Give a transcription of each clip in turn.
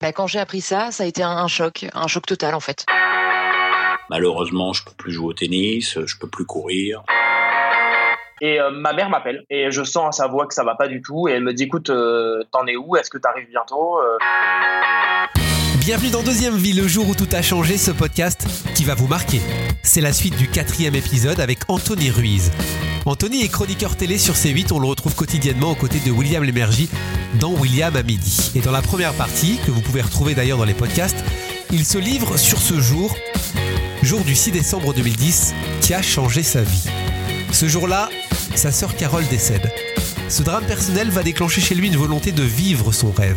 Bah, quand j'ai appris ça, ça a été un, choc, un choc total en fait. Malheureusement, je peux plus jouer au tennis, je peux plus courir. Et euh, ma mère m'appelle et je sens à sa voix que ça va pas du tout et elle me dit écoute, euh, t'en es où? Est-ce que t'arrives bientôt? Euh Bienvenue dans Deuxième Vie, le jour où tout a changé, ce podcast qui va vous marquer. C'est la suite du quatrième épisode avec Anthony Ruiz. Anthony est chroniqueur télé sur C8, on le retrouve quotidiennement aux côtés de William Lémergie dans William à midi. Et dans la première partie, que vous pouvez retrouver d'ailleurs dans les podcasts, il se livre sur ce jour, jour du 6 décembre 2010, qui a changé sa vie. Ce jour-là, sa sœur Carole décède. Ce drame personnel va déclencher chez lui une volonté de vivre son rêve,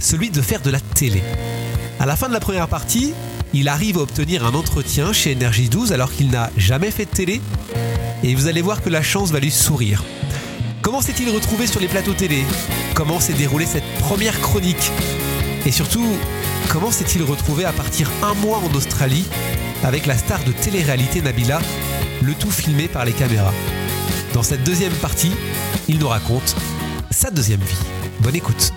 celui de faire de la télé. À la fin de la première partie, il arrive à obtenir un entretien chez Energy 12 alors qu'il n'a jamais fait de télé. Et vous allez voir que la chance va lui sourire. Comment s'est-il retrouvé sur les plateaux télé? Comment s'est déroulée cette première chronique? Et surtout, comment s'est-il retrouvé à partir un mois en Australie avec la star de télé-réalité Nabila, le tout filmé par les caméras? Dans cette deuxième partie, il nous raconte sa deuxième vie. Bonne écoute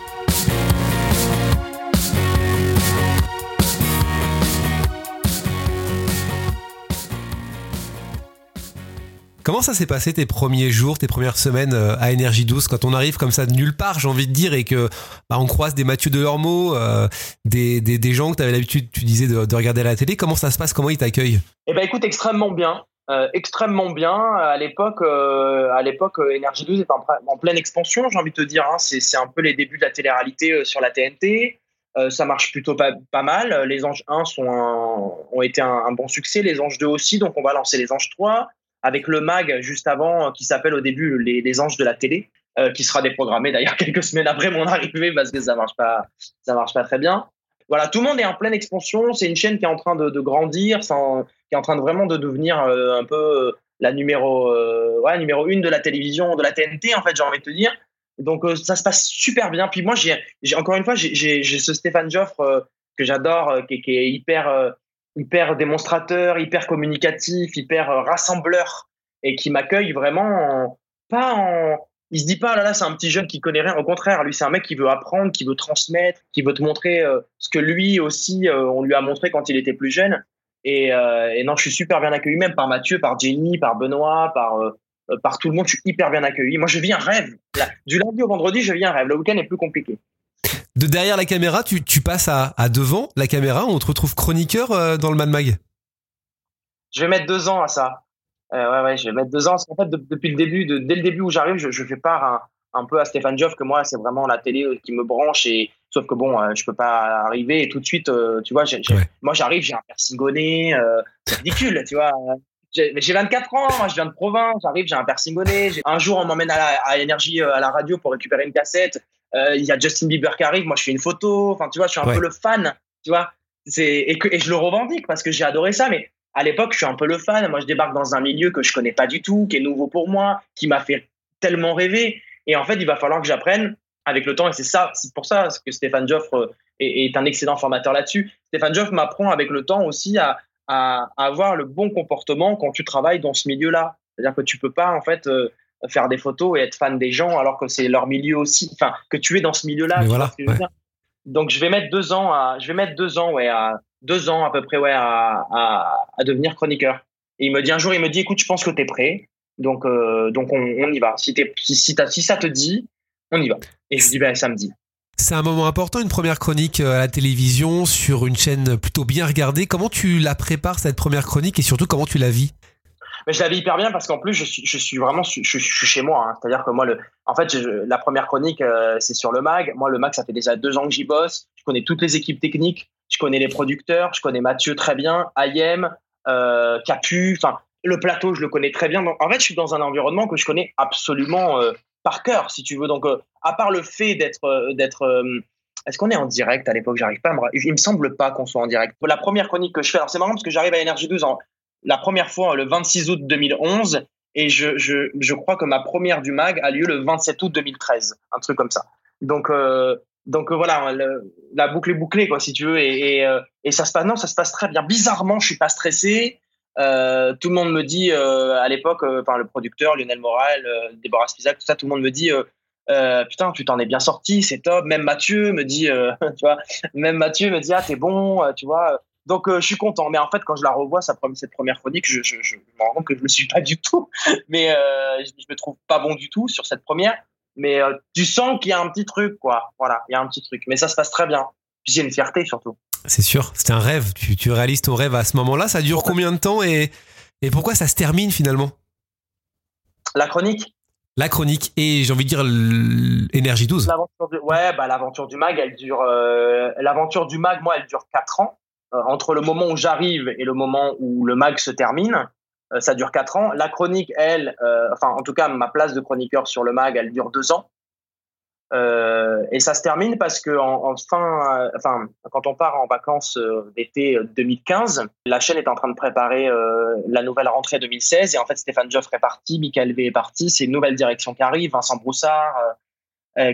Comment ça s'est passé tes premiers jours, tes premières semaines euh, à Énergie 12 quand on arrive comme ça de nulle part, j'ai envie de dire, et que bah, on croise des Mathieu Delormeau, euh, des, gens que tu avais l'habitude, tu disais, de, regarder à la télé. Comment ça se passe? Comment ils t'accueillent? Eh ben écoute, extrêmement bien. Euh, extrêmement bien. À l'époque, à l'époque, Énergie 12 était en, pleine expansion, j'ai envie de te dire. Hein. C'est un peu les débuts de la télé-réalité sur la TNT. ça marche plutôt pas, pas, mal. Les Anges 1 sont ont été un, un, bon succès, les Anges 2 aussi, donc on va lancer les Anges 3 avec le mag juste avant euh, qui s'appelle au début les, les, anges de la télé, euh, qui sera déprogrammé d'ailleurs quelques semaines après mon arrivée parce que ça marche pas, ça marche pas très bien. Voilà, tout le monde est en pleine expansion. C'est une chaîne qui est en train de, de grandir, qui est en train de vraiment de devenir euh, un peu la numéro, ouais, numéro une de la télévision, de la TNT en fait, j'ai envie de te dire. Donc ça se passe super bien. Puis moi, j'ai encore une fois, j'ai ce Stéphane Joffre que j'adore, qui, qui, est hyper hyper démonstrateur, hyper communicatif, hyper euh, rassembleur et qui m'accueille vraiment pas en il se dit pas là là c'est un petit jeune qui connaît rien. Au contraire lui c'est un mec qui veut apprendre qui veut transmettre qui veut te montrer euh, ce que lui aussi euh, on lui a montré quand il était plus jeune. Et, non je suis super bien accueilli même par Mathieu par Jenny par Benoît par par tout le monde je suis hyper bien accueilli. Moi je vis un rêve. Du lundi au vendredi je vis un rêve. Le week-end est plus compliqué de derrière la caméra, tu, tu passes à, à, devant la caméra, on te retrouve chroniqueur euh, dans le Mad Mag? Je vais mettre deux ans à ça. Euh, ouais, ouais, je vais mettre deux ans. Parce qu'en fait, depuis le début, de, dès le début où j'arrive, je, je, fais part un, un, peu à Stéphane Joff que moi, c'est vraiment la télé euh, qui me branche. Et, sauf que bon, euh, je peux pas arriver et tout de suite, euh, tu vois, moi j'arrive, j'ai un persingonné, c'est ridicule, tu vois. J'ai 24 ans, moi je viens de province, j'arrive, j'ai un persingonné. Un jour, on m'emmène à, à Énergie, à la radio pour récupérer une cassette. Euh, il y a Justin Bieber qui arrive, moi je fais une photo, enfin tu vois, je suis un peu le fan, tu vois. Et, que, et je le revendique parce que j'ai adoré ça, mais à l'époque, je suis un peu le fan. Moi, je débarque dans un milieu que je connais pas du tout, qui est nouveau pour moi, qui m'a fait tellement rêver. Et en fait, il va falloir que j'apprenne avec le temps. Et c'est ça, c'est pour ça que Stéphane Joffre est, est un excellent formateur là-dessus. Stéphane Joffre m'apprend avec le temps aussi à, à, à, avoir le bon comportement quand tu travailles dans ce milieu-là. C'est-à-dire que tu peux pas, en fait, euh, faire des photos et être fan des gens alors que c'est leur milieu aussi, enfin que tu es dans ce milieu-là. Voilà, Donc je vais mettre deux ans à, je vais mettre deux ans ouais à deux ans à peu près ouais à, à, à devenir chroniqueur. Et il me dit un jour, il me dit écoute, je pense que tu es prêt, donc euh, donc on, on, y va. Si, si, si, si, ça te dit, on y va. Et je dis ben samedi. C'est un moment important, une première chronique euh, à la télévision sur une chaîne plutôt bien regardée. Comment tu la prépares cette première chronique et surtout comment tu la vis? Mais je la vis hyper bien parce qu'en plus, je suis, je suis vraiment, je, suis chez moi. Hein. C'est-à-dire que moi, le, en fait, la première chronique, euh, c'est sur le mag. Moi, le mag, ça fait déjà deux ans que j'y bosse. Je connais toutes les équipes techniques. Je connais les producteurs. Je connais Mathieu très bien, Ayem, euh, Capu. Enfin, le plateau, je le connais très bien. Donc, en fait, je suis dans un environnement que je connais absolument euh, par cœur, si tu veux. Donc, à part le fait d'être, d'être est-ce qu'on est en direct? À l'époque J'arrive pas à me. Il me semble pas qu'on soit en direct. La première chronique que je fais, alors c'est marrant parce que j'arrive à Énergie 12 en, la première fois le 26 août 2011 et je, je, je, crois que ma première du mag a lieu le 27 août 2013, un truc comme ça. Donc euh, donc euh, voilà, la boucle est bouclée quoi si tu veux et, euh, et, ça se passe non, ça se passe très bien. Bizarrement, je suis pas stressé. Euh, tout le monde me dit à l'époque, enfin le producteur Lionel Moral, Déborah Spizac, tout ça, tout le monde me dit Euh, putain, tu t'en es bien sorti, c'est top. Même Mathieu me dit, euh, tu vois, même Mathieu me dit, ah, t'es bon, euh, tu vois. Donc, je suis content. Mais en fait, quand je la revois, cette première chronique, je, je, je me rends compte que je ne me suis pas du tout. Mais je, je me trouve pas bon du tout sur cette première. Mais tu sens qu'il y a un petit truc, quoi. Voilà, il y a un petit truc. Mais ça se passe très bien. Puis j'ai une fierté surtout. C'est sûr, c'était un rêve. Tu, tu, réalises ton rêve à ce moment-là. Ça dure combien de temps et, et pourquoi ça se termine finalement? La chronique? La chronique et j'ai envie de dire l'énergie 12. ouais, bah l'aventure du mag, elle dure. Euh, l'aventure du mag, moi, elle dure 4 ans. Euh, entre le moment où j'arrive et le moment où le mag se termine, euh, ça dure 4 ans. La chronique, elle, enfin, en tout cas, ma place de chroniqueur sur le mag, elle dure 2 ans. Euh, et ça se termine parce que en, fin, euh, enfin, quand on part en vacances euh, d'été 2015, la chaîne est en train de préparer la nouvelle rentrée 2016 et en fait Stéphane Joffre est parti, Michael V est parti, c'est une nouvelle direction qui arrive, Vincent Broussard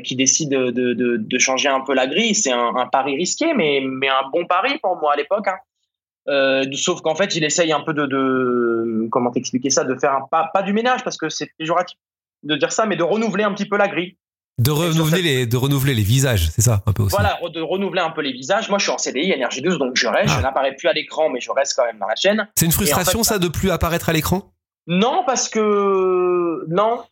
qui décide de, de, de, changer un peu la grille. C'est un, un, pari risqué, mais, mais un bon pari pour moi à l'époque. Hein. sauf qu'en fait, il essaye un peu de, de comment t'expliquer ça, de faire un, pas, pas du ménage parce que c'est péjoratif de dire ça, mais de renouveler un petit peu la grille. De renouveler, les, de renouveler les visages, c'est ça, un peu aussi. Voilà, de renouveler un peu les visages. Moi, je suis en CDI, Énergie 12, donc je reste, je ah. n'apparais plus à l'écran, mais je reste quand même dans la chaîne. C'est une frustration, ça, de plus apparaître à l'écran? Non, parce que. Non.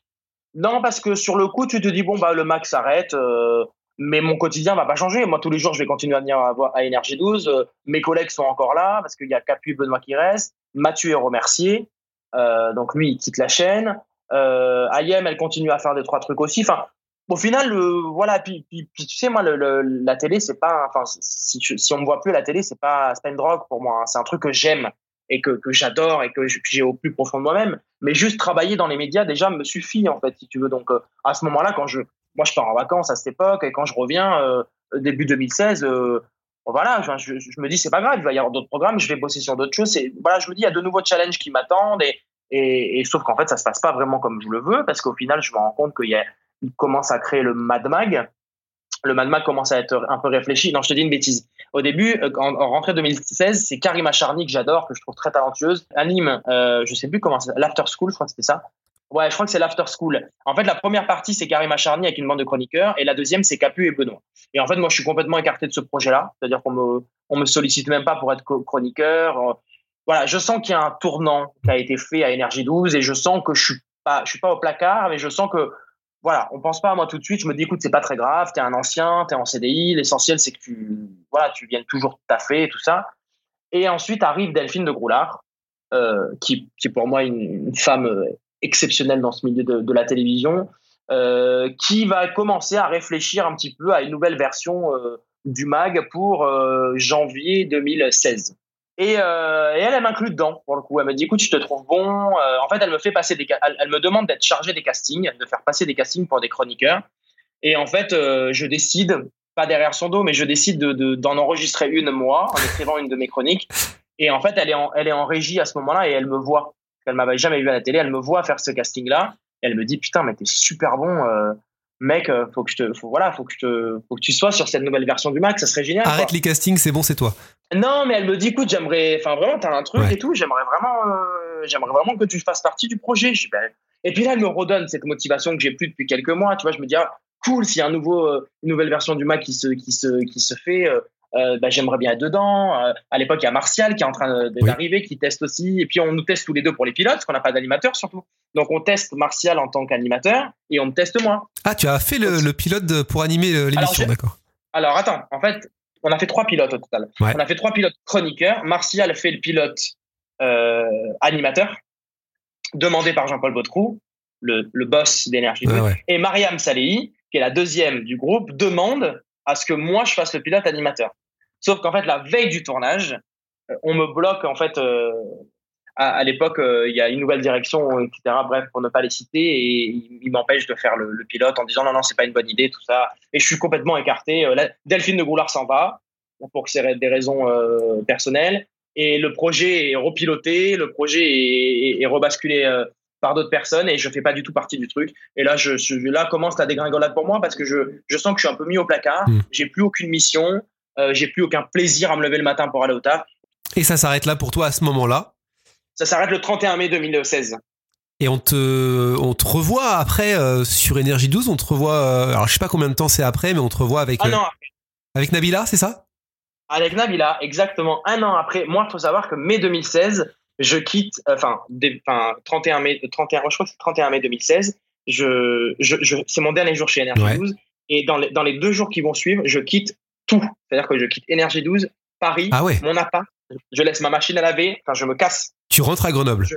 Non, parce que sur le coup, tu te dis, bon, bah, le max s'arrête, euh, mais mon quotidien va pas changer. Moi, tous les jours, je vais continuer à venir à, à Énergie 12. Euh, mes collègues sont encore là, parce qu'il y a Capu Benoît qui reste. Mathieu est remercié. Euh, donc, lui, il quitte la chaîne. Euh, elle continue à faire des trois trucs aussi. Enfin, au final, voilà, puis, puis, tu sais, moi, le, la télé, c'est pas, enfin, si, si on me voit plus à la télé, c'est pas, pas une drogue pour moi. Hein. C'est un truc que j'aime et que, que j'adore et que j'ai au plus profond de moi-même. Mais juste travailler dans les médias, déjà, me suffit, en fait, si tu veux. Donc, euh, à ce moment-là, quand je, moi, je pars en vacances à cette époque et quand je reviens, euh, début 2016, euh, voilà, je, me dis, c'est pas grave, il va y avoir d'autres programmes, je vais bosser sur d'autres choses. Voilà, je me dis, il y a de nouveaux challenges qui m'attendent et, et, et, sauf qu'en fait, ça se passe pas vraiment comme je le veux parce qu'au final, je me rends compte qu'il y a, il commence à créer le Mad Mag. Le Mad Mag commence à être un peu réfléchi. Non, je te dis une bêtise. Au début, euh, en, rentrée 2016, c'est Karima Charny que j'adore, que je trouve très talentueuse. Anime, euh, je sais plus comment l'After School, je crois que c'était ça. Ouais, je crois que c'est l'After School. En fait, la première partie, c'est Karima Charny avec une bande de chroniqueurs, et la deuxième, c'est Capu et Benoît. Et en fait, moi, je suis complètement écarté de ce projet-là. C'est-à-dire qu'on me, on me sollicite même pas pour être chroniqueur. Voilà, je sens qu'il y a un tournant qui a été fait à Énergie 12, et je sens que je suis pas, je suis pas au placard, mais je sens que voilà, on pense pas à moi tout de suite. Je me dis, écoute, c'est pas très grave, t'es un ancien, t'es en CDI. L'essentiel, c'est que tu, voilà, tu viennes toujours taffer et tout ça. Et ensuite arrive Delphine de Groulard, euh, qui, qui est pour moi une, femme euh, exceptionnelle dans ce milieu de, la télévision, euh, qui va commencer à réfléchir un petit peu à une nouvelle version du mag pour janvier 2016. Euh, et, elle, elle m'inclut dedans, pour le coup. Elle me dit, écoute, je te trouve bon. Euh, en fait, elle me fait passer des, elle, me demande d'être chargée des castings, de faire passer des castings pour des chroniqueurs. Et en fait, euh, je décide, pas derrière son dos, mais je décide d'en enregistrer une moi, en écrivant une de mes chroniques. Et en fait, elle est en, elle est en régie à ce moment-là et elle me voit. Elle m'avait jamais vu à la télé. Elle me voit faire ce casting-là. Elle me dit, putain, mais t'es super bon mec, faut que je te, faut, voilà, faut que je te, faut que tu sois sur cette nouvelle version du Mac, ça serait génial. Arrête les castings, c'est bon, c'est toi. Non, mais elle me dit, écoute, j'aimerais, enfin vraiment, t'as un truc et tout, j'aimerais vraiment, euh, j'aimerais vraiment que tu fasses partie du projet. Ben, et puis là, elle me redonne cette motivation que j'ai plus depuis quelques mois. Tu vois, je me dis, ah, cool, s'il y a un nouveau, euh, une nouvelle version du Mac qui se, qui se, qui se fait. Euh, ben, j'aimerais bien être dedans. à l'époque, il y a Martial qui est en train d'arriver, qui teste aussi. Et puis, on nous teste tous les deux pour les pilotes, parce qu'on n'a pas d'animateur surtout. Donc, on teste Martial en tant qu'animateur et on me teste moi. Ah, tu as fait le, le pilote pour animer l'émission, d'accord. Alors, attends, en fait, on a fait trois pilotes au total. On a fait trois pilotes chroniqueurs. Martial fait le pilote euh, animateur, demandé par Jean-Paul Baudroux, le, boss d'énergie. Et Mariam Salehi, qui est la deuxième du groupe, demande à ce que moi je fasse le pilote animateur. Sauf qu'en fait, la veille du tournage, euh, on me bloque en fait. Euh, à, l'époque, il y a une nouvelle direction, etc. Bref, pour ne pas les citer, et il, m'empêche de faire le, pilote en disant non, non, c'est pas une bonne idée, tout ça. Et je suis complètement écarté. Delphine de Goulard s'en va pour des raisons euh, personnelles. Et le projet est repiloté, le projet est, rebasculé euh, par d'autres personnes et je fais pas du tout partie du truc. Et là, je, là commence la dégringolade pour moi parce que je, je sens que je suis un peu mis au placard. Hmm. J'ai plus aucune mission, euh, j'ai plus aucun plaisir à me lever le matin pour aller au taf. Et ça s'arrête là pour toi à ce moment-là? Ça s'arrête le 31 mai 2016. Et on te, on te revoit après euh, sur Énergie 12, on te revoit, euh, alors je sais pas combien de temps c'est après, mais on te revoit avec, Un euh, an après. avec Nabila, c'est ça? Avec Nabila, exactement un an après. Moi, il faut savoir que mai 2016, je quitte, enfin, des- enfin 31 mai, 31, je crois que c'est 31 mai 2016. Je, je, je- c'est mon dernier jour chez Énergie Ouais. 12. Et dans les, dans les deux jours qui vont suivre, je quitte tout. C'est-à-dire que je quitte Énergie 12, Paris, Ah ouais, mon appart. Je laisse ma machine à laver. Enfin, je me casse. tu rentres à Grenoble.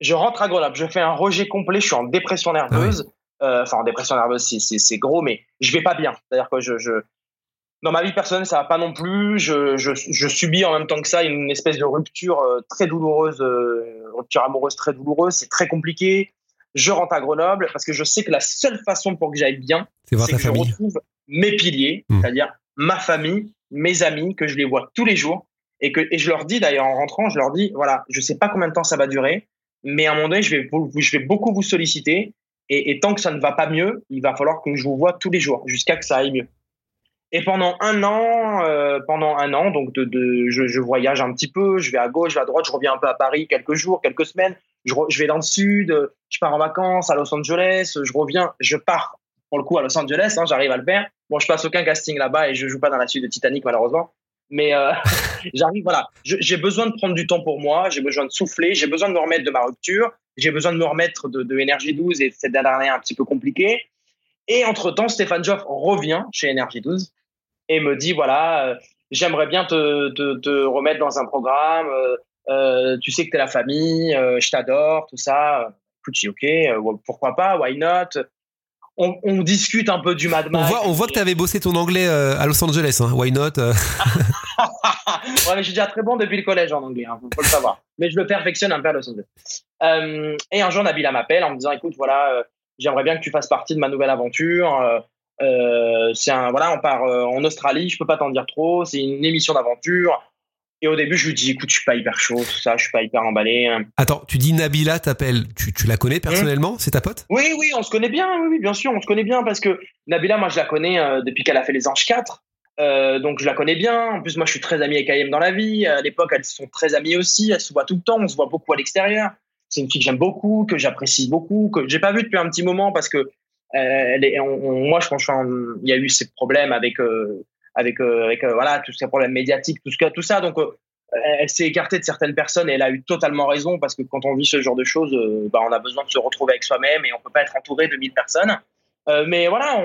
Je rentre à Grenoble. Je fais un rejet complet. Je suis en dépression nerveuse. Euh, Enfin, en dépression nerveuse, c'est- c'est c'est gros, mais je vais pas bien. C'est-à-dire que je, je, dans ma vie personnelle, ça va pas non plus. Je, je, je subis en même temps que ça une espèce de rupture euh, très douloureuse, euh, rupture amoureuse très douloureuse. C'est très compliqué. Je rentre à Grenoble parce que je sais que la seule façon pour que j'aille bien, C'est que je retrouve mes piliers, Hmm. c'est-à-dire ma famille, mes amis, que je les vois tous les jours. Et, que, et je leur dis d'ailleurs en rentrant, je leur dis voilà, je sais pas combien de temps ça va durer, mais à un moment donné, je vais, vous- je vais beaucoup vous solliciter. Et, et tant que ça ne va pas mieux, il va falloir que je vous vois tous les jours jusqu'à que ça aille mieux. Et pendant un an, euh, pendant un an, donc de, de, je, je voyage un petit peu, je vais à gauche, je vais à droite, je reviens un peu à Paris quelques jours, quelques semaines. Je, je vais dans le sud, euh, je pars en vacances à Los Angeles, je reviens, je pars pour le coup à Los Angeles, hein, j'arrive à le faire. Bon, je passe aucun casting là-bas et je joue pas dans la suite de Titanic malheureusement. Mais euh, j'arrive, voilà. J'ai besoin de prendre du temps pour moi, j'ai besoin de souffler, j'ai besoin de me remettre de ma rupture, j'ai besoin de me remettre de, de Énergie 12 et cette dernière année un petit peu compliquée. Et entre-temps, Stéphane Joff revient chez Énergie 12 et me dit voilà, euh, j'aimerais bien te, te, te remettre dans un programme. euh, euh, tu sais que tu es la famille, je t'adore, tout ça. Écoute, ok, pourquoi pas, why not? On, on discute un peu du Mad On Max. voit, on voit que tu avais bossé ton anglais à Los Angeles, hein. why not ouais, mais je suis déjà très bon depuis le collège en anglais, hein, faut, faut le savoir. Mais je le perfectionne un peu à Los Angeles. Euh, et un jour, Nabila m'appelle en me disant, écoute, voilà, euh, j'aimerais bien que tu fasses partie de ma nouvelle aventure. Euh, c'est un, voilà, on part euh, en Australie, je peux pas t'en dire trop. C'est une émission d'aventure. Et au début, je lui dis, écoute, je suis pas hyper chaud, tout ça, je suis pas hyper emballé. Attends, tu dis Nabila t'appelles, tu, tu la connais personnellement C'est ta pote? Oui, oui, on se connaît bien, oui, bien sûr, on se connaît bien parce que Nabila, moi, je la connais euh, depuis qu'elle a fait les Anges 4. Euh, donc, je la connais bien. En plus, moi, je suis très ami avec Ayem dans la vie. À l'époque, elles sont très amies aussi. Elles se voient tout le temps. On se voit beaucoup à l'extérieur. C'est une fille que j'aime beaucoup, que j'apprécie beaucoup, que j'ai pas vue depuis un petit moment parce que on- moi, je pense qu'il y a eu ces problèmes avec, euh, avec, euh, euh, voilà, tous ces problèmes médiatiques, tout, ce tout ça. Donc, euh, elle s'est écartée de certaines personnes et elle a eu totalement raison parce que quand on vit ce genre de choses, euh, bah, on a besoin de se retrouver avec soi-même et on peut pas être entouré de mille personnes. Euh, mais voilà,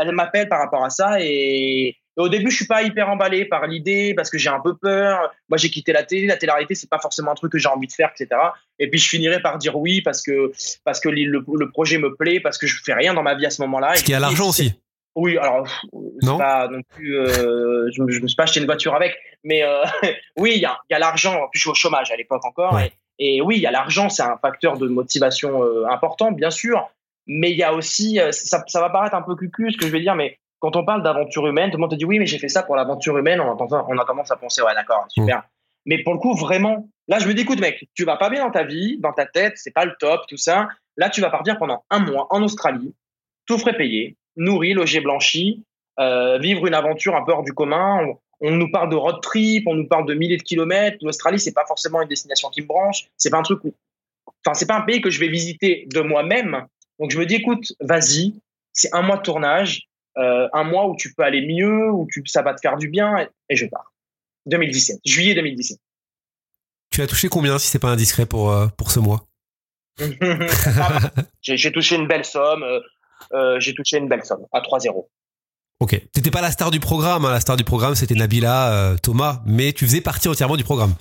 elle m'appelle par rapport à ça et, et au début, je suis pas hyper emballé par l'idée parce que j'ai un peu peur. Moi, j'ai quitté la télé. La télé-réalité, c'est pas forcément un truc que j'ai envie de faire, etc. Et puis, je finirai par dire oui parce que parce que le, le projet me plaît, parce que je fais rien dans ma vie à ce moment-là. Qu'il y a l'argent aussi. oui, alors Non pas non plus. euh, je, me- je me suis pas acheté une voiture avec, mais euh, oui, il y a, il y a l'argent. En plus, je suis au chômage à l'époque encore, Ouais. et, et oui, il y a l'argent, c'est un facteur de motivation euh, important, bien sûr. Mais il y a aussi, ça, ça va paraître un peu cucu ce que je vais dire, mais quand on parle d'aventure humaine, tout le monde te dit oui, mais j'ai fait ça pour l'aventure humaine. On, entend, on a tendance à penser ouais, d'accord, super. Mais pour le coup, vraiment, là, je me dis, écoute, mec, tu vas pas bien dans ta vie, dans ta tête, c'est pas le top, tout ça. Là, tu vas partir pendant un mois en Australie, tout frais payé, nourri, logé, blanchi, euh, vivre une aventure un peu hors du commun. On, on nous parle de road trip, on nous parle de milliers de kilomètres. L'Australie, c'est pas forcément une destination qui me branche. C'est pas un truc où, enfin, c'est pas un pays que je vais visiter de moi-même. Donc, je me dis, écoute, vas-y, c'est un mois de tournage, euh, un mois où tu peux aller mieux, où tu, ça va te faire du bien, et, et je pars. 2017, juillet 2017. Tu as touché combien si c'est pas indiscret pour, euh, pour ce mois? J'ai touché une belle somme. euh, j'ai touché une belle somme à 3-0. Ok. T'étais pas la star du programme, hein. la star du programme c'était Nabila, Thomas, mais tu faisais partie entièrement du programme.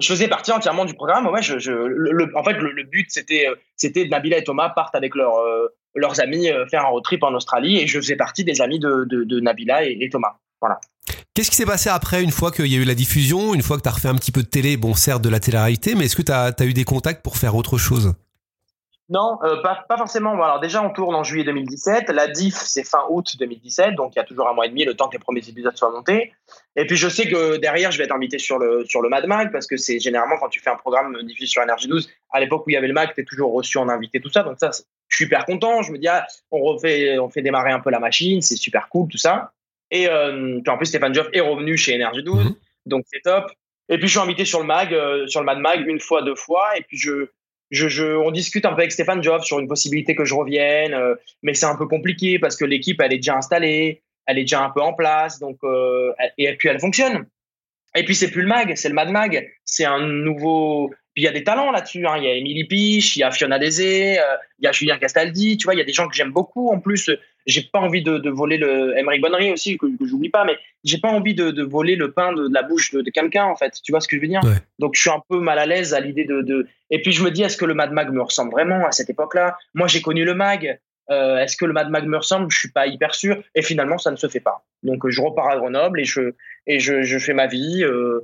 Je faisais partie entièrement du programme. Ouais, je, je, le, en fait, le, le but, c'était, c'était Nabila et Thomas partent avec leurs, euh, leurs amis euh, faire un road trip en Australie et je faisais partie des amis de, de, de Nabila et, et Thomas. Voilà. Qu'est-ce qui s'est passé après, une fois qu'il y a eu la diffusion, une fois que t'as refait un petit peu de télé, bon certes de la télé-réalité, mais est-ce que t'as as eu des contacts pour faire autre chose? Non, euh, pas, pas forcément. Bon, alors déjà, on tourne en juillet 2017. La diff, c'est fin août 2017, donc il y a toujours un mois et demi, le temps que les premiers épisodes soient montés. Et puis je sais que derrière, je vais être invité sur le sur le Mad Mag parce que c'est généralement quand tu fais un programme diffusé sur Énergie 12, à l'époque où il y avait le Mag, t'es toujours reçu en invité, tout ça. Donc ça, je suis hyper content. Je me dis, ah, on refait, on fait démarrer un peu la machine, c'est super cool, tout ça. Et euh, puis en plus, Stéphane Joff est revenu chez Énergie 12, Mhm. donc c'est top. Et puis je suis invité sur le Mag, euh, sur le Mad Mag, une fois, deux fois. Et puis je je, je, on discute un peu avec Stéphane Job sur une possibilité que je revienne, euh, mais c'est un peu compliqué parce que l'équipe, elle est déjà installée, elle est déjà un peu en place, donc euh, et puis elle fonctionne. Et puis c'est plus le mag, c'est le Mad Mag, c'est un nouveau. Puis il y a des talents là-dessus. Hein. Il y a Émilie Piche, il y a Fiona Désé, euh, il y a Julien Castaldi. Tu vois, il y a des gens que j'aime beaucoup. En plus, j'ai pas envie de, de voler le Emery Bonnery aussi que, que j'oublie pas, mais j'ai pas envie de, de, voler le pain de, de la bouche de, quelqu'un en fait. Tu vois ce que je veux dire? Ouais. Donc je suis un peu mal à l'aise à l'idée de, de. Et puis je me dis, est-ce que le Mad Mag me ressemble vraiment à cette époque-là? Moi, j'ai connu le Mag. Euh, est-ce que le Mad Mag me ressemble? Je suis pas hyper sûr. Et finalement, ça ne se fait pas. Donc je repars à Grenoble et je et je, je fais ma vie euh, euh,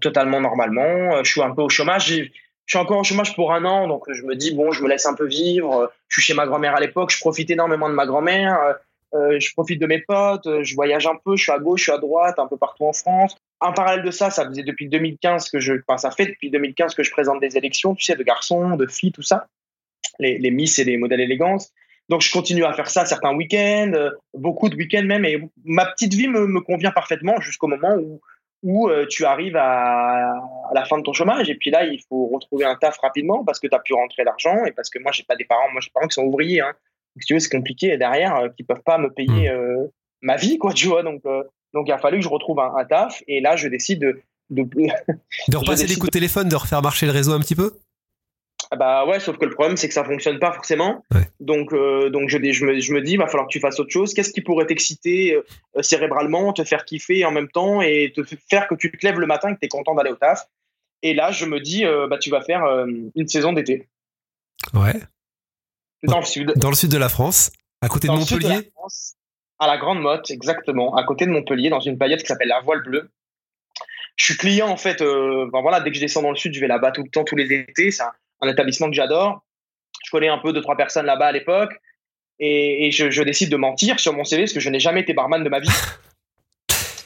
totalement normalement. Euh, Je suis un peu au chômage. Je suis encore au chômage pour un an, donc je me dis bon, je me laisse un peu vivre. Je suis chez ma grand-mère à l'époque. Je profite énormément de ma grand-mère. Euh, je profite de mes potes. euh, Je voyage un peu. Je suis à gauche, je suis à droite, un peu partout en France. En parallèle de ça, ça faisait depuis 2015 que je, enfin, ça fait depuis 2015 que je présente des élections, tu sais, de garçons, de filles, tout ça, les, Miss et les modèles élégance. Donc je continue à faire ça certains week-ends, euh, beaucoup de week-ends même, et ma petite vie me convient parfaitement jusqu'au moment où où euh, tu arrives à, à la fin de ton chômage. Et puis là il faut retrouver un taf rapidement parce que tu as pu rentrer l'argent et parce que moi j'ai pas des parents, moi j'ai des parents qui sont ouvriers, hein. Donc, si tu veux c'est compliqué. Et derrière euh, qui peuvent pas me payer euh, ma vie quoi, tu vois. Donc euh, donc il a fallu que je retrouve un, un taf. Et là je décide de, de De repasser des décide coups de téléphone, de refaire marcher le réseau un petit peu? Bah ouais, sauf que le problème c'est que ça fonctionne pas forcément. Ouais. Donc euh, donc je, je me je me dis va falloir que tu fasses autre chose. Qu'est-ce qui pourrait t'exciter euh, cérébralement, te faire kiffer en même temps et te faire que tu te lèves le matin et que tu es content d'aller au taf? Et là, je me dis euh, bah tu vas faire euh, une saison d'été Ouais. dans le sud. Dans le sud de la France, à côté Dans de le sud de Montpellier? la France, à la Grande Motte, exactement, à côté de Montpellier, dans une paillette qui s'appelle la Voile Bleue. Je suis client en fait. euh, ben voilà, dès que je descends dans le sud, je vais là-bas tout le temps, tous les étés. C'est un, un établissement que j'adore. Je connais un peu deux trois personnes là-bas à l'époque, et, et je, je décide de mentir sur mon CV parce que je n'ai jamais été barman de ma vie.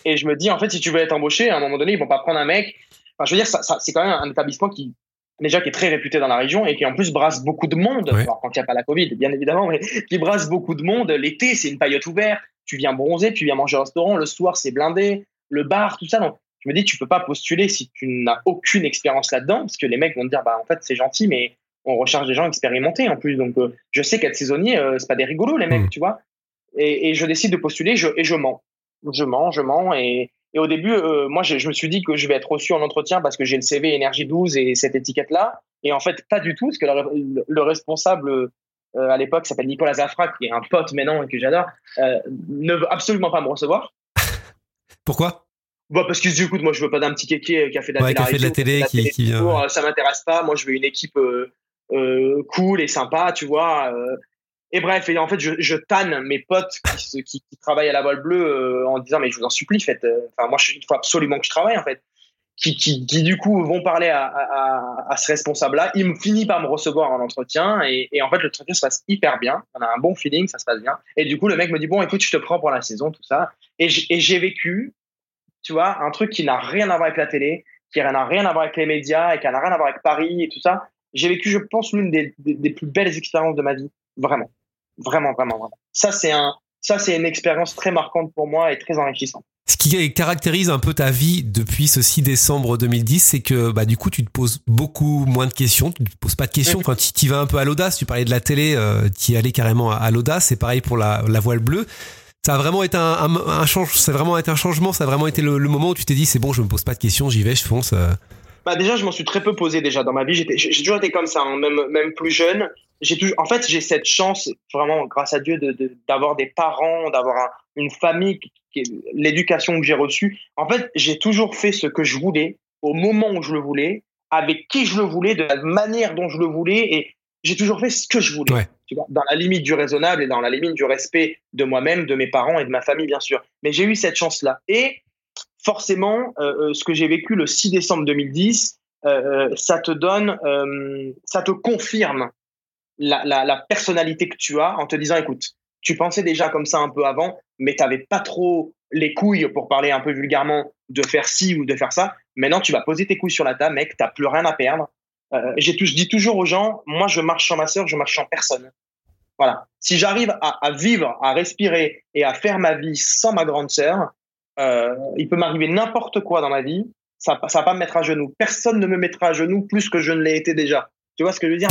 Et je me dis en fait, si tu veux être embauché, à un moment donné, ils vont pas prendre un mec. Enfin, je veux dire, ça, ça- c'est quand même un établissement qui déjà qui est très réputé dans la région et qui en plus brasse beaucoup de monde. Ouais. Alors quand il n'y a pas la Covid, bien évidemment, mais qui brasse beaucoup de monde. L'été, c'est une paillote ouverte. Tu viens bronzer, tu viens manger au restaurant. Le soir, c'est blindé. Le bar, tout ça. Donc, je me dis, tu peux pas postuler si tu n'as aucune expérience là-dedans, parce que les mecs vont te dire, bah en fait, c'est gentil, mais on recherche des gens expérimentés en plus. Donc, euh, je sais qu'être saisonnier, euh, c'est pas des rigolos les mecs, Mm. tu vois. Et, et je décide de postuler, je, et je mens, je mens, je mens. Et, et au début, euh, moi, je, je me suis dit que je vais être reçu en entretien parce que j'ai le CV Énergie 12 et cette étiquette-là. Et en fait, pas du tout, parce que le, le responsable euh, à l'époque s'appelle Nicolas Zafra, qui est un pote maintenant et que j'adore, ne veut absolument pas me recevoir. Pourquoi? Bah parce qu'il se dit, écoute, moi, je veux pas d'un petit kéké qui a fait de la Ouais, qui a fait de la télé, qui- qui vient, ouais. euh, Ça m'intéresse pas. Moi, je veux une équipe euh, euh, cool et sympa, tu vois. euh. et bref, et en fait, je, je tanne mes potes qui, se- qui, qui travaillent à la voile bleue euh, en disant, mais je vous en supplie, faites. euh, Enfin, moi, je- il faut absolument que je travaille, en fait. Qui, qui, qui du coup vont parler à, à, à- ce responsable-là. Il me finit par me recevoir en entretien et, et en fait l'entretien se passe hyper bien. On a un bon feeling, ça se passe bien. Et du coup le mec me dit bon écoute je te prends pour la saison tout ça. Et j'ai vécu, tu vois, un truc qui n'a rien à voir avec la télé, qui n'a rien à voir avec les médias et qui n'a rien à voir avec Paris et tout ça. J'ai vécu je pense l'une des, des, des plus belles expériences de ma vie, vraiment, vraiment, vraiment, vraiment. Ça c'est un, ça c'est une expérience très marquante pour moi et très enrichissante. Ce qui caractérise un peu ta vie depuis ce 6 décembre 2010, c'est que bah du coup tu te poses beaucoup moins de questions, tu te poses pas de questions, enfin tu y vas un peu à l'audace, tu parlais de la télé, euh, tu y allais carrément à, à l'audace, c'est pareil pour la, la voile bleue. Ça a vraiment été un, changement, ça a vraiment été le, moment où tu t'es dit c'est bon, je me pose pas de questions, j'y vais, je fonce. euh. Bah déjà, je m'en suis très peu posé déjà dans ma vie. J'ai toujours été comme ça, hein, même même plus jeune. J'ai toujours, en fait, j'ai cette chance, vraiment, grâce à Dieu, de, de- d'avoir des parents, d'avoir un- une famille, l'éducation que j'ai reçue. En fait, j'ai toujours fait ce que je voulais, au moment où je le voulais, avec qui je le voulais, de la manière dont je le voulais, et j'ai toujours fait ce que je voulais. Ouais. Tu vois, dans la limite du raisonnable et dans la limite du respect de moi-même, de mes parents et de ma famille, bien sûr. Mais j'ai eu cette chance-là. Et forcément, euh, euh, ce que j'ai vécu le 6 décembre 2010, euh, euh, ça te donne, euh, ça te confirme la, la, la personnalité que tu as en te disant, écoute, tu pensais déjà comme ça un peu avant, mais tu n'avais pas trop les couilles, pour parler un peu vulgairement, de faire ci ou de faire ça. Maintenant, tu vas poser tes couilles sur la table, mec, tu n'as plus rien à perdre. Euh, j'ai tout, je dis toujours aux gens, moi, je marche sans ma sœur, je marche sans personne. Voilà. Si j'arrive à, à vivre, à respirer et à faire ma vie sans ma grande sœur, euh, il peut m'arriver n'importe quoi dans ma vie, ça, ça va pas me mettre à genoux. Personne ne me mettra à genoux plus que je ne l'ai été déjà. Tu vois ce que je veux dire?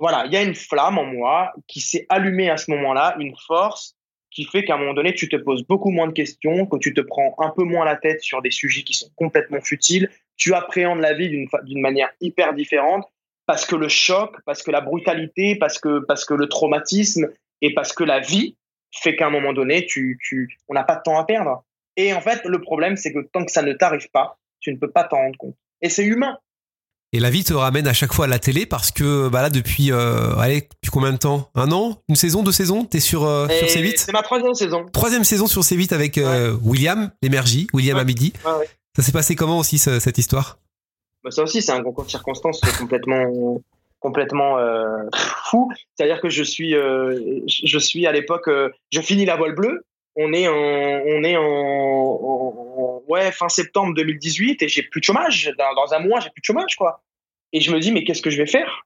Voilà, il y a une flamme en moi qui s'est allumée à ce moment-là, une force qui fait qu'à un moment donné, tu te poses beaucoup moins de questions, que tu te prends un peu moins la tête sur des sujets qui sont complètement futiles, tu appréhendes la vie d'une manière hyper différente parce que le choc, parce que la brutalité, parce que, parce que le traumatisme et parce que la vie fait qu'à un moment donné, tu, tu, on n'a pas de temps à perdre. Et en fait, le problème, c'est que tant que ça ne t'arrive pas, tu ne peux pas t'en rendre compte. Et c'est humain. Et la vie te ramène à chaque fois à la télé parce que bah là depuis euh, allez depuis combien de temps? Un an? Une saison? Deux saisons? T'es sur euh, sur C8 C'est ma troisième saison. Troisième saison sur C8 avec euh, William Lémergie, William à midi. Ça s'est passé comment aussi cette histoire? Bah, Ça aussi c'est un concours de circonstances complètement complètement fou. C'est-à-dire que je suis je suis à l'époque je finis la voile bleue. On est en on est en, ouais fin septembre 2018 et j'ai plus de chômage. Dans, un mois j'ai plus de chômage quoi. Et je me dis mais qu'est-ce que je vais faire?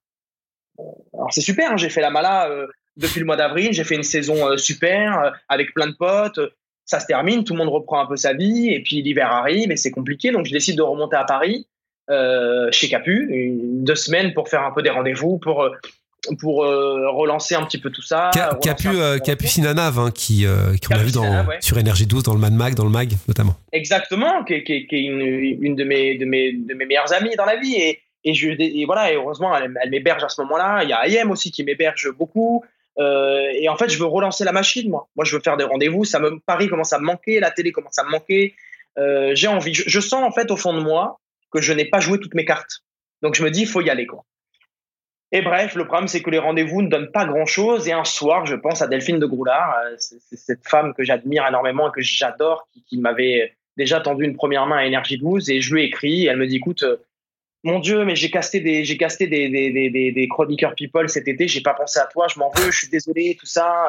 Alors c'est super. Hein, j'ai fait la mala depuis le mois d'avril. J'ai fait une saison super avec plein de potes ça se termine, tout le monde reprend un peu sa vie, et puis l'hiver arrive et c'est compliqué. Donc je décide de remonter à Paris, euh, chez Capu, deux semaines pour faire un peu des rendez-vous, pour, euh, pour euh, relancer un petit peu tout ça. Capu, Sinanav, hein, qui, qui on a vu dans, sur Énergie 12, dans le Mad Mag, dans le Mag notamment. Exactement, qui, qui, qui est une, une de, mes, de, mes, de mes meilleures amies dans la vie. Et, et, je, et voilà, et heureusement, elle, elle m'héberge à ce moment-là. Il y a Ayem aussi qui m'héberge beaucoup. Euh, et en fait, je veux relancer la machine, moi. Moi, je veux faire des rendez-vous. Ça me Paris commence à me manquer, la télé commence à me manquer. Euh, j'ai envie. Je, sens en fait au fond de moi que je n'ai pas joué toutes mes cartes. Donc je me dis, il faut y aller, quoi. Et bref, le problème, c'est que les rendez-vous ne donnent pas grand-chose. Et un soir, je pense à Delphine de Groulard, euh, cette femme que j'admire énormément et que j'adore, qui, m'avait déjà tendu une première main à Énergie 12. Et je lui ai écrit. Elle me dit, écoute, mon Dieu, mais j'ai casté des, j'ai casté des, des, des, des, chroniqueurs people cet été, j'ai pas pensé à toi, je m'en veux, je suis désolé, tout ça.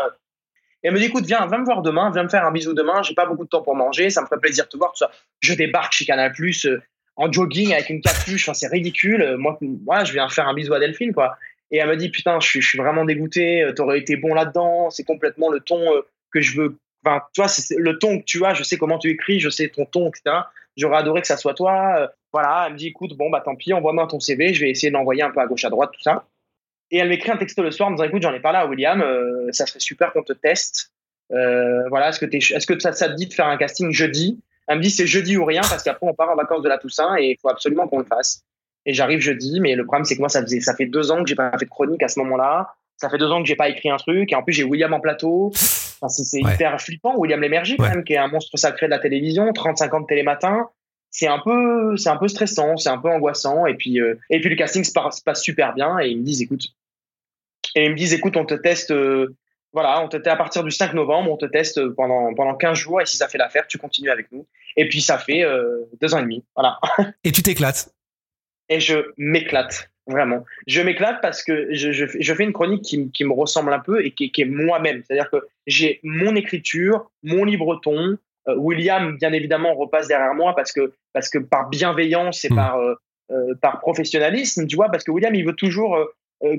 Et elle me dit, écoute, viens, viens me voir demain, viens me faire un bisou demain, j'ai pas beaucoup de temps pour manger, ça me ferait plaisir de te voir, tout ça. Je débarque chez Canal Plus euh, en jogging avec une capuche, enfin, c'est ridicule. Moi, moi, je viens faire un bisou à Delphine, quoi. Et elle me dit, putain, je suis, vraiment dégoûté, euh, t'aurais été bon là-dedans, c'est complètement le ton euh, que je veux. Enfin, tu vois, c'est le ton que tu as, je sais comment tu écris, je sais ton ton, etc. J'aurais adoré que ça soit toi. Voilà, elle me dit écoute, bon, bah tant pis, envoie-moi ton CV, je vais essayer d'envoyer un peu à gauche, à droite, tout ça. Et elle m'écrit un texto le soir en me disant écoute, j'en ai parlé à William, euh, ça serait super qu'on te teste. Euh, voilà, est-ce que, est-ce que ça, te dit de faire un casting jeudi Elle me dit c'est jeudi ou rien parce qu'après on part en vacances de la Toussaint et il faut absolument qu'on le fasse. Et j'arrive jeudi, mais le problème c'est que moi ça faisait ça fait deux ans que j'ai pas fait de chronique à ce moment-là. Ça fait deux ans que j'ai pas écrit un truc et en plus j'ai William en plateau. c'est, hyper flippant. William Lémergie quand même qui est un monstre sacré de la télévision, 30-50 de télématin c'est un peu c'est un peu stressant c'est un peu angoissant et puis euh, et puis le casting se passe, super bien et ils me disent écoute et ils me disent écoute on te teste euh, voilà on te teste à partir du 5 novembre on te teste pendant pendant 15 jours et si ça fait l'affaire tu continues avec nous. Et puis ça fait euh, deux ans et demi voilà. Et tu t'éclates. Et je m'éclate vraiment. Je m'éclate parce que je, je, je, fais une chronique qui, qui me ressemble un peu et qui, qui est moi-même. C'est à dire que j'ai mon écriture mon libre ton euh, William, bien évidemment, repasse derrière moi parce que, parce que par bienveillance et hmm. par, euh, euh, par professionnalisme, tu vois, parce que William, il veut toujours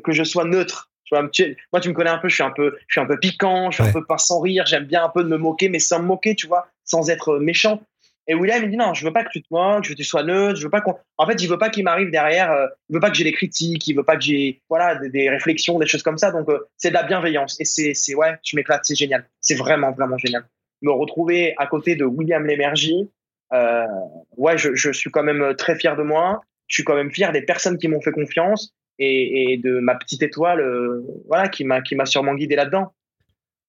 que je sois neutre. Tu moi, tu me connais un peu, je suis un peu, je suis un peu piquant, je suis un peu pas sans rire, j'aime bien un peu de me moquer, mais sans me moquer, tu vois, sans être méchant. Et William, il dit non, je veux pas que tu te moques, je veux que tu sois neutre, je veux pas qu'on. En fait, il veut pas qu'il m'arrive derrière, euh, il veut pas que j'ai des critiques, il veut pas que j'ai, voilà, des, réflexions, des choses comme ça. Donc, c'est de la bienveillance. Et c'est, ouais, tu m'éclates, c'est génial. C'est vraiment, vraiment génial me retrouver à côté de William Lémergie, euh, ouais, je, je, suis quand même très fier de moi. Je suis quand même fier des personnes qui m'ont fait confiance et, de ma petite étoile, euh, voilà, qui m'a sûrement guidé là-dedans.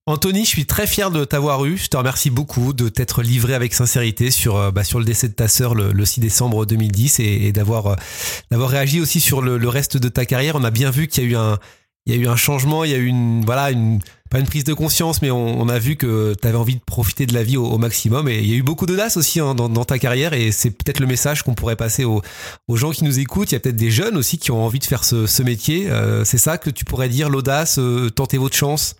Anthony, je suis très fier de t'avoir eu. Je te remercie beaucoup de t'être livré avec sincérité sur, euh, bah, sur le décès de ta sœur le, le 6 décembre 2010 et, et d'avoir euh, d'avoir réagi aussi sur le, reste de ta carrière. On a bien vu qu'il y a eu un il y a eu un changement, il y a eu une voilà une pas une prise de conscience, mais on, a vu que tu avais envie de profiter de la vie au, maximum. Et il y a eu beaucoup d'audace aussi hein, dans, ta carrière. Et c'est peut-être le message qu'on pourrait passer aux, gens qui nous écoutent. Il y a peut-être des jeunes aussi qui ont envie de faire ce, métier. Euh, c'est ça que tu pourrais dire, l'audace, euh, tenter votre chance?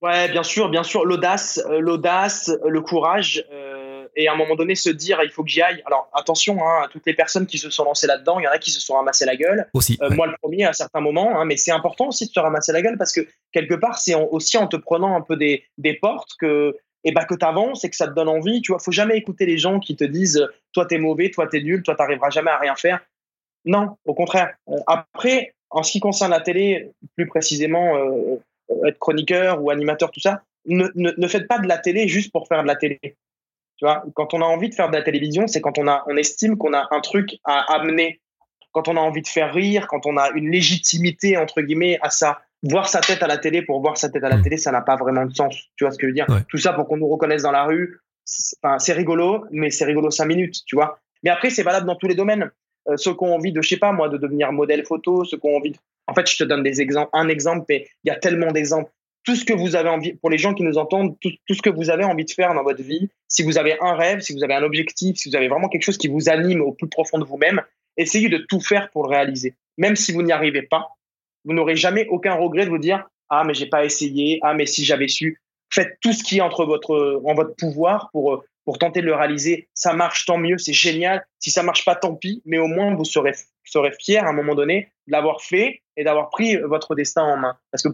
Ouais, bien sûr, bien sûr. L'audace, euh, l'audace, le courage et à un moment donné se dire il faut que j'y aille. Alors attention, hein, à toutes les personnes qui se sont lancées là-dedans, il y en a qui se sont ramassées la gueule. Aussi, euh, Moi le premier à certains moments, hein, mais c'est important aussi de se ramasser la gueule parce que quelque part c'est aussi en te prenant un peu des, des portes que et bah que t'avances et que ça te donne envie. Tu vois, faut jamais écouter les gens qui te disent toi t'es mauvais, toi t'es nul, toi t'arriveras jamais à rien faire. Non, au contraire. Euh, après, en ce qui concerne la télé, plus précisément euh, être chroniqueur ou animateur, tout ça, ne, ne, ne, faites pas de la télé juste pour faire de la télé. Tu vois, quand on a envie de faire de la télévision, c'est quand on, a, on estime qu'on a un truc à amener, quand on a envie de faire rire, quand on a une légitimité, entre guillemets, à ça. Voir sa tête à la télé pour voir sa tête à la télé, ça n'a pas vraiment de sens. Tu vois ce que je veux dire? Tout ça pour qu'on nous reconnaisse dans la rue, c'est rigolo, mais c'est rigolo cinq minutes, tu vois. Mais après, c'est valable dans tous les domaines. Euh, ceux qui ont envie de, je sais pas moi, de devenir modèle photo, ceux qui ont envie de... En fait, je te donne des exemples, un exemple, mais il y a tellement d'exemples tout ce que vous avez envie, pour les gens qui nous entendent, tout, ce que vous avez envie de faire dans votre vie, si vous avez un rêve, si vous avez un objectif, si vous avez vraiment quelque chose qui vous anime au plus profond de vous-même, essayez de tout faire pour le réaliser. Même si vous n'y arrivez pas, vous n'aurez jamais aucun regret de vous dire ah mais j'ai pas essayé, ah mais si j'avais su. Faites tout ce qui est entre votre en votre pouvoir pour pour tenter de le réaliser. Ça marche, tant mieux, c'est génial. Si ça marche pas, tant pis. Mais au moins vous serez serez fier à un moment donné de l'avoir fait et d'avoir pris votre destin en main. Parce que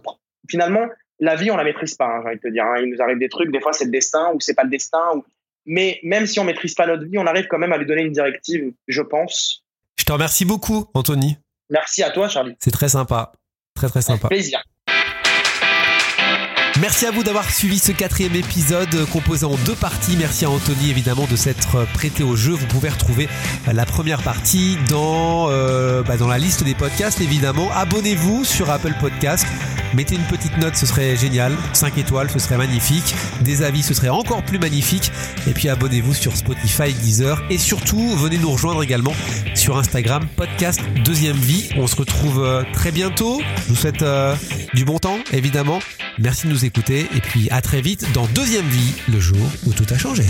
finalement, la vie, on la maîtrise pas, hein, j'ai envie de te dire. Hein. Il nous arrive des trucs, des fois c'est le destin ou c'est pas le destin. Ou... Mais même si on maîtrise pas notre vie, on arrive quand même à lui donner une directive, je pense. Je te remercie beaucoup, Anthony. Merci à toi, Charlie. C'est très sympa. Très très sympa. Avec plaisir. Merci à vous d'avoir suivi ce quatrième épisode composé en deux parties. Merci à Anthony évidemment de s'être prêté au jeu. Vous pouvez retrouver la première partie dans, euh, bah, dans la liste des podcasts évidemment. Abonnez-vous sur Apple Podcast. Mettez une petite note, ce serait génial. 5 étoiles, ce serait magnifique. Des avis, ce serait encore plus magnifique. Et puis abonnez-vous sur Spotify, Deezer. Et surtout, venez nous rejoindre également sur Instagram, podcast Deuxième Vie. On se retrouve euh, très bientôt. Je vous souhaite euh, du bon temps, évidemment. Merci de nous écouter. Et puis à très vite dans Deuxième Vie, le jour où tout a changé.